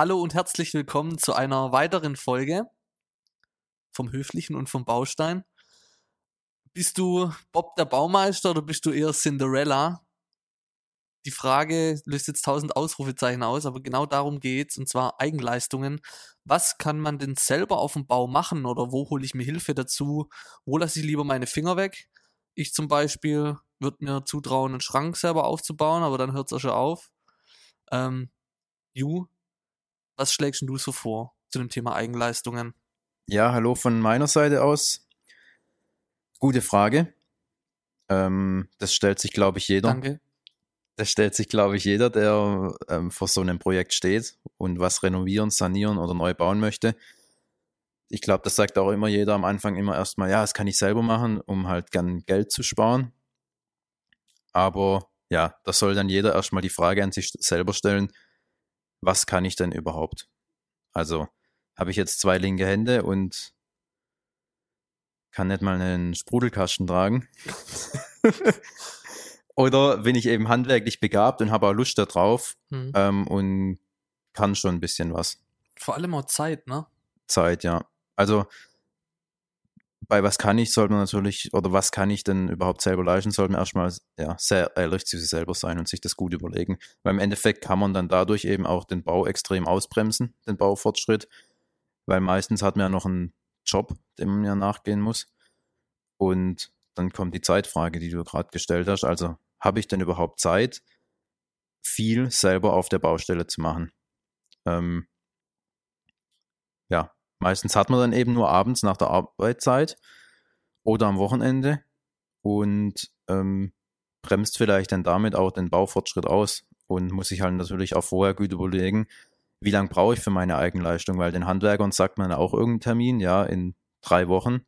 Hallo und herzlich willkommen zu einer weiteren Folge vom Höflichen und vom Baustein. Bist du Bob der Baumeister oder bist du eher Cinderella? Die Frage löst jetzt tausend Ausrufezeichen aus, aber genau darum geht's, und zwar Eigenleistungen. Was kann man denn selber auf dem Bau machen oder wo hole ich mir Hilfe dazu? Wo lasse ich lieber meine Finger weg? Ich zum Beispiel würde mir zutrauen, einen Schrank selber aufzubauen, aber dann hört es auch schon auf. Ähm, Ju, was schlägst du so vor zu dem Thema Eigenleistungen? Ja, hallo von meiner Seite aus. Gute Frage. Ähm, das stellt sich, glaube ich, jeder. Danke. Das stellt sich, glaube ich, jeder, der ähm, vor so einem Projekt steht und was renovieren, sanieren oder neu bauen möchte. Ich glaube, das sagt auch immer jeder am Anfang immer erstmal, ja, das kann ich selber machen, um halt gern Geld zu sparen. Aber ja, da soll dann jeder erstmal die Frage an sich selber stellen, was kann ich denn überhaupt? Also habe ich jetzt zwei linke Hände und kann nicht mal einen Sprudelkasten tragen. Oder bin ich eben handwerklich begabt und habe auch Lust darauf Hm. ähm, und kann schon ein bisschen was. Vor allem auch Zeit, ne? Zeit, ja. Also bei was kann ich, sollte man natürlich, oder was kann ich denn überhaupt selber leisten, sollte man erstmal ja, sehr ehrlich zu sich selber sein und sich das gut überlegen. Weil im Endeffekt kann man dann dadurch eben auch den Bau extrem ausbremsen, den Baufortschritt, weil meistens hat man ja noch einen Job, dem man ja nachgehen muss. Und dann kommt die Zeitfrage, die du gerade gestellt hast. Also habe ich denn überhaupt Zeit, viel selber auf der Baustelle zu machen? Ähm, meistens hat man dann eben nur abends nach der Arbeitszeit oder am Wochenende und ähm, bremst vielleicht dann damit auch den Baufortschritt aus und muss sich halt natürlich auch vorher gut überlegen, wie lange brauche ich für meine Eigenleistung, weil den Handwerkern sagt man auch irgendeinen Termin, ja, in drei Wochen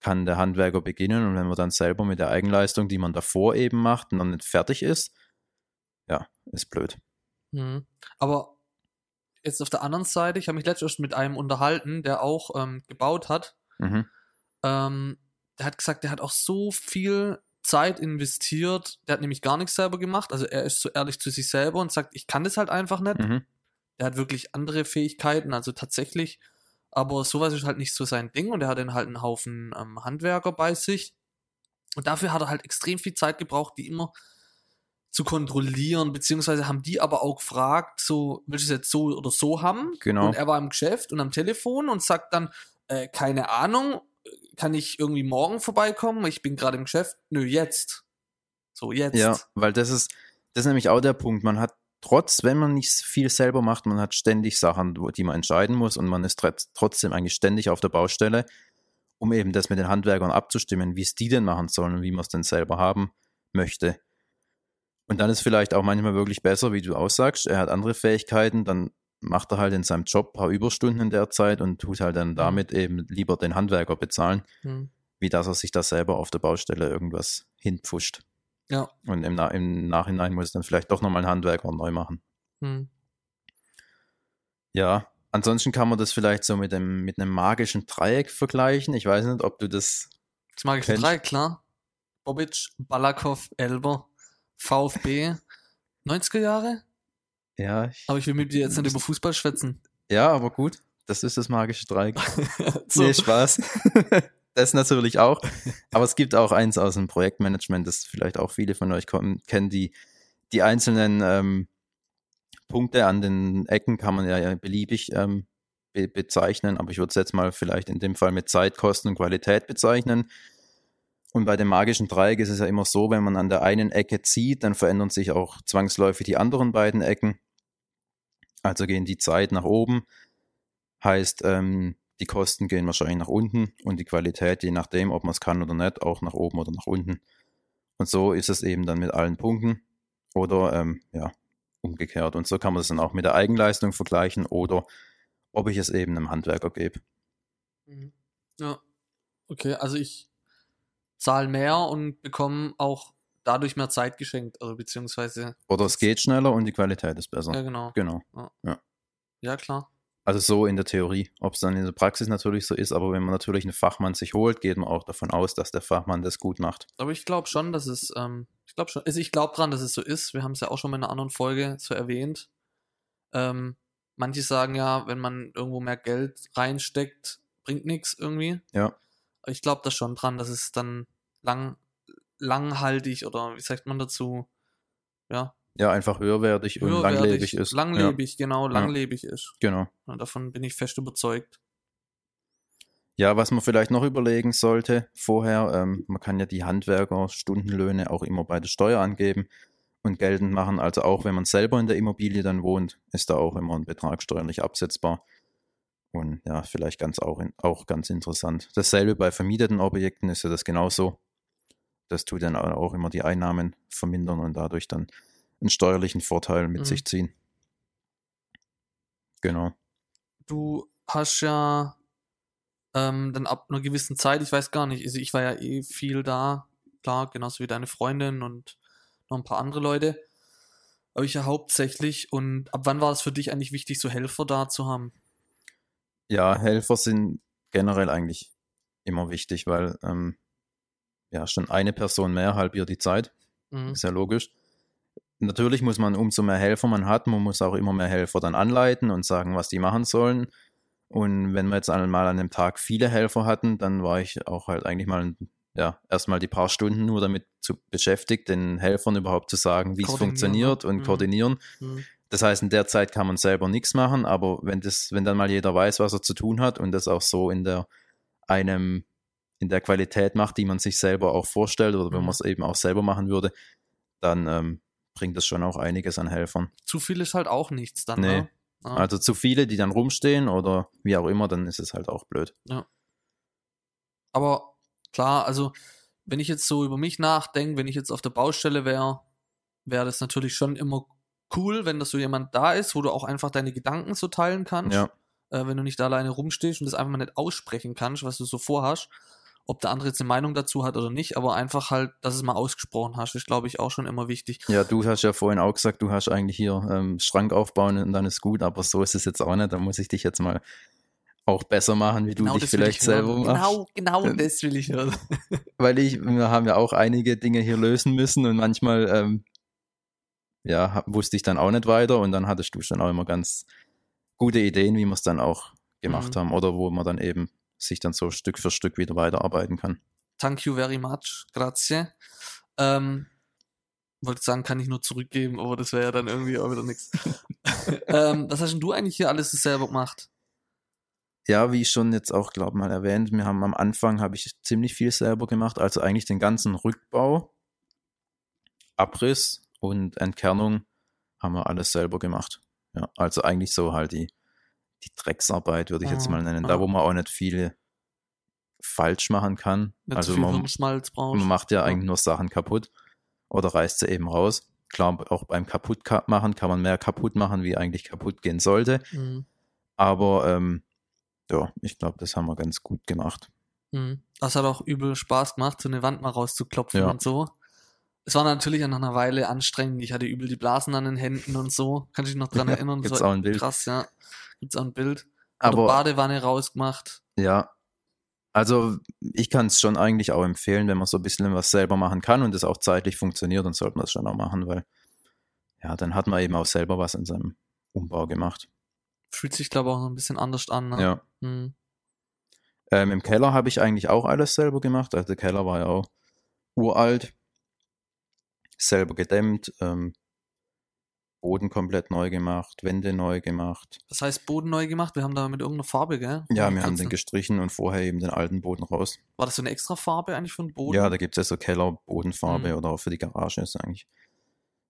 kann der Handwerker beginnen und wenn man dann selber mit der Eigenleistung, die man davor eben macht, noch nicht fertig ist, ja, ist blöd. Mhm. Aber jetzt auf der anderen Seite, ich habe mich letztens mit einem unterhalten, der auch ähm, gebaut hat. Mhm. Ähm, der hat gesagt, der hat auch so viel Zeit investiert. Der hat nämlich gar nichts selber gemacht. Also er ist so ehrlich zu sich selber und sagt, ich kann das halt einfach nicht. Mhm. Er hat wirklich andere Fähigkeiten, also tatsächlich. Aber sowas ist halt nicht so sein Ding und er hat dann halt einen Haufen ähm, Handwerker bei sich. Und dafür hat er halt extrem viel Zeit gebraucht, die immer zu kontrollieren, beziehungsweise haben die aber auch gefragt, so, willst du es jetzt so oder so haben? Genau. Und er war im Geschäft und am Telefon und sagt dann, äh, keine Ahnung, kann ich irgendwie morgen vorbeikommen? Ich bin gerade im Geschäft. Nö, jetzt. So, jetzt. Ja, weil das ist, das ist nämlich auch der Punkt. Man hat trotz, wenn man nicht viel selber macht, man hat ständig Sachen, die man entscheiden muss und man ist tr- trotzdem eigentlich ständig auf der Baustelle, um eben das mit den Handwerkern abzustimmen, wie es die denn machen sollen und wie man es denn selber haben möchte. Und dann ist vielleicht auch manchmal wirklich besser, wie du aussagst, er hat andere Fähigkeiten, dann macht er halt in seinem Job ein paar Überstunden in der Zeit und tut halt dann damit eben lieber den Handwerker bezahlen, Hm. wie dass er sich da selber auf der Baustelle irgendwas hinpfuscht. Ja. Und im, Na im Nachhinein muss dann vielleicht doch nochmal ein Handwerker neu machen. Hm. Ja, ansonsten kann man das vielleicht so mit, dem, mit einem magischen Dreieck vergleichen. Ich weiß nicht, ob du das. Das mag ich Kennst- drei, klar. Bobic, Balakov, Elber, VfB. 90er Jahre? Ja, ich, Aber ich will mit dir jetzt nicht über Fußball schwätzen. ja, aber gut. Das ist das magische Dreieck. so. Nee, Spaß. das natürlich auch. Aber es gibt auch eins aus dem Projektmanagement, das vielleicht auch viele von euch kommen, kennen, die, die einzelnen ähm, Punkte an den Ecken kann man ja, beliebig ähm, be bezeichnen, aber ich würde es jetzt mal vielleicht in dem Fall mit Zeit, Kosten und Qualität bezeichnen. Und bei dem magischen Dreieck ist es ja immer so, wenn man an der einen Ecke zieht, dann verändern sich auch zwangsläufig die anderen beiden Ecken. Also gehen die Zeit nach oben, heißt, ähm, die Kosten gehen wahrscheinlich nach unten und die Qualität, je nachdem, ob man es kann oder nicht, auch nach oben oder nach unten. Und so ist es eben dann mit allen Punkten oder ähm, ja, umgekehrt. Und so kann man das dann auch mit der Eigenleistung vergleichen oder ob ich es eben einem Handwerker gebe. Mhm. Ja. Okay, also ich zahle mehr und bekomme auch dadurch mehr Zeit geschenkt. Also beziehungsweise. Oder es geht schneller und die Qualität ist besser. Ja, genau. Genau. Ja, klar. Also so in der Theorie. Ob es dann in der Praxis natürlich so ist, aber wenn man natürlich einen Fachmann sich holt, geht man auch davon aus, dass der Fachmann das gut macht. Aber ich glaube schon, dass es, ähm, ich glaube schon, also ich glaube dran, dass es so ist. Wir haben es ja auch schon mal in einer anderen Folge so erwähnt. Ähm, manche sagen ja, wenn man irgendwo mehr Geld reinsteckt, bringt nichts irgendwie. Ja. Ich glaube da schon dran, dass es dann lang, langhaltig oder wie sagt man dazu? Ja, Ja, einfach höherwertig und höherwertig, langlebig ist. Langlebig, genau, langlebig ist. Ja, genau. Und davon bin ich fest überzeugt. Ja, was man vielleicht noch überlegen sollte vorher, ähm, man kann ja die Handwerker-Stundenlöhne auch immer bei der Steuer angeben und geltend machen. Also auch wenn man selber in der Immobilie dann wohnt, ist da auch immer ein Betrag steuerlich absetzbar. Und ja, vielleicht ganz auch, in, auch ganz interessant. Dasselbe bei vermieteten Objekten ist ja das genauso. Das tut dann auch immer die Einnahmen vermindern und dadurch dann einen steuerlichen Vorteil mit Mhm. sich ziehen. Genau. Du hast ja ähm, dann ab einer gewissen Zeit, ich weiß gar nicht, also ich war ja eh viel da, klar, genauso wie deine Freundin und noch ein paar andere Leute. Aber ich ja hauptsächlich. Und ab wann war es für dich eigentlich wichtig, so Helfer da zu haben? Ja, Helfer sind generell eigentlich immer wichtig, weil ähm, ja schon eine Person mehr halbiert die Zeit. Mhm. Ist ja logisch. Natürlich muss man, umso mehr Helfer man hat, man muss auch immer mehr Helfer dann anleiten und sagen, was die machen sollen. Und wenn wir jetzt einmal an dem Tag viele Helfer hatten, dann war ich auch halt eigentlich mal, ja, erstmal die paar Stunden nur damit zu beschäftigt, den Helfern überhaupt zu sagen, wie es Koordinieren, funktioniert ne? und Mhm. koordinieren. Mhm. Das heißt, in der Zeit kann man selber nichts machen, aber wenn das, wenn dann mal jeder weiß, was er zu tun hat und das auch so in der einem in der Qualität macht, die man sich selber auch vorstellt oder wenn Mhm. man es eben auch selber machen würde, dann ähm, bringt das schon auch einiges an Helfern. Zu viel ist halt auch nichts dann, Nee. ne? Ja. Also zu viele, die dann rumstehen oder wie auch immer, dann ist es halt auch blöd. Aber klar, also wenn ich jetzt so über mich nachdenke, wenn ich jetzt auf der Baustelle wäre, wäre das natürlich schon immer cool, wenn das so jemand da ist, wo du auch einfach deine Gedanken so teilen kannst. Ja, Äh, wenn du nicht da alleine rumstehst und das einfach mal nicht aussprechen kannst, was du so vorhast. Ob der andere jetzt eine Meinung dazu hat oder nicht, aber einfach halt, dass es mal ausgesprochen hast, ist, glaube ich, auch schon immer wichtig. ja, du hast ja vorhin auch gesagt, du hast eigentlich hier ähm, Schrank aufbauen und dann ist gut, aber so ist es jetzt auch nicht. Da muss ich dich jetzt mal auch besser machen, wie du dich Genau das will vielleicht selber machst. Genau, genau das will ich hören. weil ich, wir haben ja auch einige Dinge hier lösen müssen und manchmal, ähm, ja, hab- wusste ich dann auch nicht weiter und dann hattest du schon auch immer ganz gute Ideen, wie wir es dann auch gemacht Mhm. haben oder wo man dann eben sich dann so Stück für Stück wieder weiterarbeiten kann. Thank you very much. Grazie. Ähm, wollte sagen, kann ich nur zurückgeben, aber das wäre ja dann irgendwie auch wieder nichts. ähm, was hast denn du eigentlich hier alles selber gemacht? Ja, wie ich schon jetzt auch, glaube mal erwähnt, wir haben am Anfang habe ich ziemlich viel selber gemacht, also eigentlich den ganzen Rückbau, Abriss und Entkernung haben wir alles selber gemacht. Ja, also eigentlich so halt die, die Drecksarbeit, würde ich jetzt Ah, mal nennen. Da, wo man auch nicht viel falsch machen kann. Nicht also man, man macht ja eigentlich nur Sachen kaputt oder reißt sie eben raus. Klar, auch beim kaputt ka- machen kann man mehr kaputt machen, wie eigentlich kaputt gehen sollte. Mhm. Aber ähm, ja, ich glaube, das haben wir ganz gut gemacht. Mhm. Das hat auch übel Spaß gemacht, so eine Wand mal rauszuklopfen Ja. und so. Es war natürlich nach einer Weile anstrengend. Ich hatte übel die Blasen an den Händen und so. Kann ich mich noch dran erinnern? Das gibt's auch ein Bild. Krass, ja. Gibt's auch ein Bild. Aber Oder Badewanne rausgemacht. Ja, also ich kann es schon eigentlich auch empfehlen, wenn man so ein bisschen was selber machen kann und es auch zeitlich funktioniert, dann sollte man es schon auch machen, weil ja, dann hat man eben auch selber was in seinem Umbau gemacht. Fühlt sich, glaube ich, auch noch ein bisschen anders an. Ne? Ja. Mhm. Ähm, Im Keller habe ich eigentlich auch alles selber gemacht. Also der Keller war ja auch uralt, selber gedämmt, ähm, Boden komplett neu gemacht, Wände neu gemacht. Das heißt, Boden neu gemacht. Wir haben da mit irgendeiner Farbe, gell? Ja, wir haben den gestrichen und vorher eben den alten Boden raus. War das so eine extra Farbe eigentlich für den Boden? Ja, da gibt es ja so Keller-Bodenfarbe Mhm. oder auch für die Garage ist eigentlich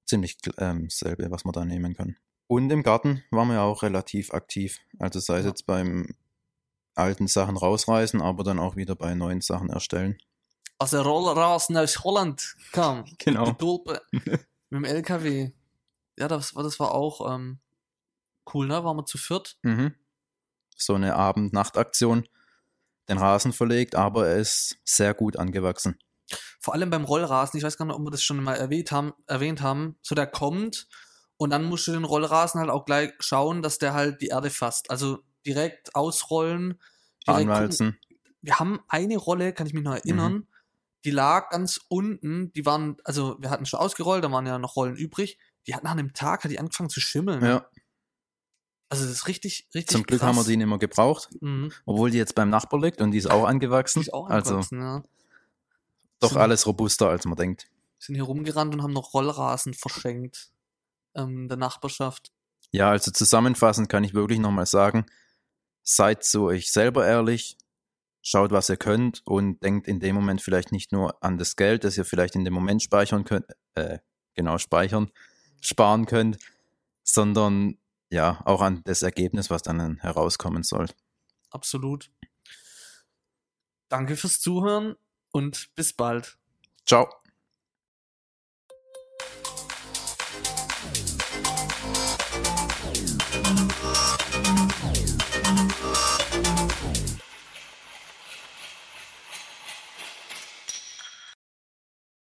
ziemlich ähm, dasselbe, was man da nehmen kann. Und im Garten waren wir auch relativ aktiv. Also sei es Ja. jetzt beim alten Sachen rausreißen, aber dann auch wieder bei neuen Sachen erstellen. Also Rollrasen aus Holland kam. Genau. Die Tulpe. mit dem LKW. Ja, das war, das war auch ähm, cool, ne? Waren wir zu viert. Mhm. So eine Abend-Nacht-Aktion. Den Rasen verlegt, aber er ist sehr gut angewachsen. Vor allem beim Rollrasen, ich weiß gar nicht, ob wir das schon mal erwähnt haben, erwähnt haben. So, der kommt und dann musst du den Rollrasen halt auch gleich schauen, dass der halt die Erde fasst. Also direkt ausrollen. Direkt gucken. Anwalzen. Wir haben eine Rolle, kann ich mich noch erinnern, Mhm. Die lag ganz unten. Die waren, also wir hatten schon ausgerollt, da waren ja noch Rollen übrig. Die hat nach einem Tag hat die angefangen zu schimmeln. Ja. Also das ist richtig, richtig Zum Glück krass. haben wir die nicht mehr gebraucht, Mhm. obwohl die jetzt beim Nachbar liegt und die ist auch angewachsen. Die ist auch also angewachsen, ja. doch Sind- alles robuster, als man denkt. Sind hier rumgerannt und haben noch Rollrasen verschenkt ähm, in der Nachbarschaft. Ja, also zusammenfassend kann ich wirklich nochmal sagen, seid zu euch selber ehrlich, schaut, was ihr könnt und denkt in dem Moment vielleicht nicht nur an das Geld, das ihr vielleicht in dem Moment speichern könnt, äh, genau speichern, sparen könnt, sondern ja, auch an das Ergebnis, was dann herauskommen soll. Absolut. Danke fürs Zuhören und bis bald. Ciao.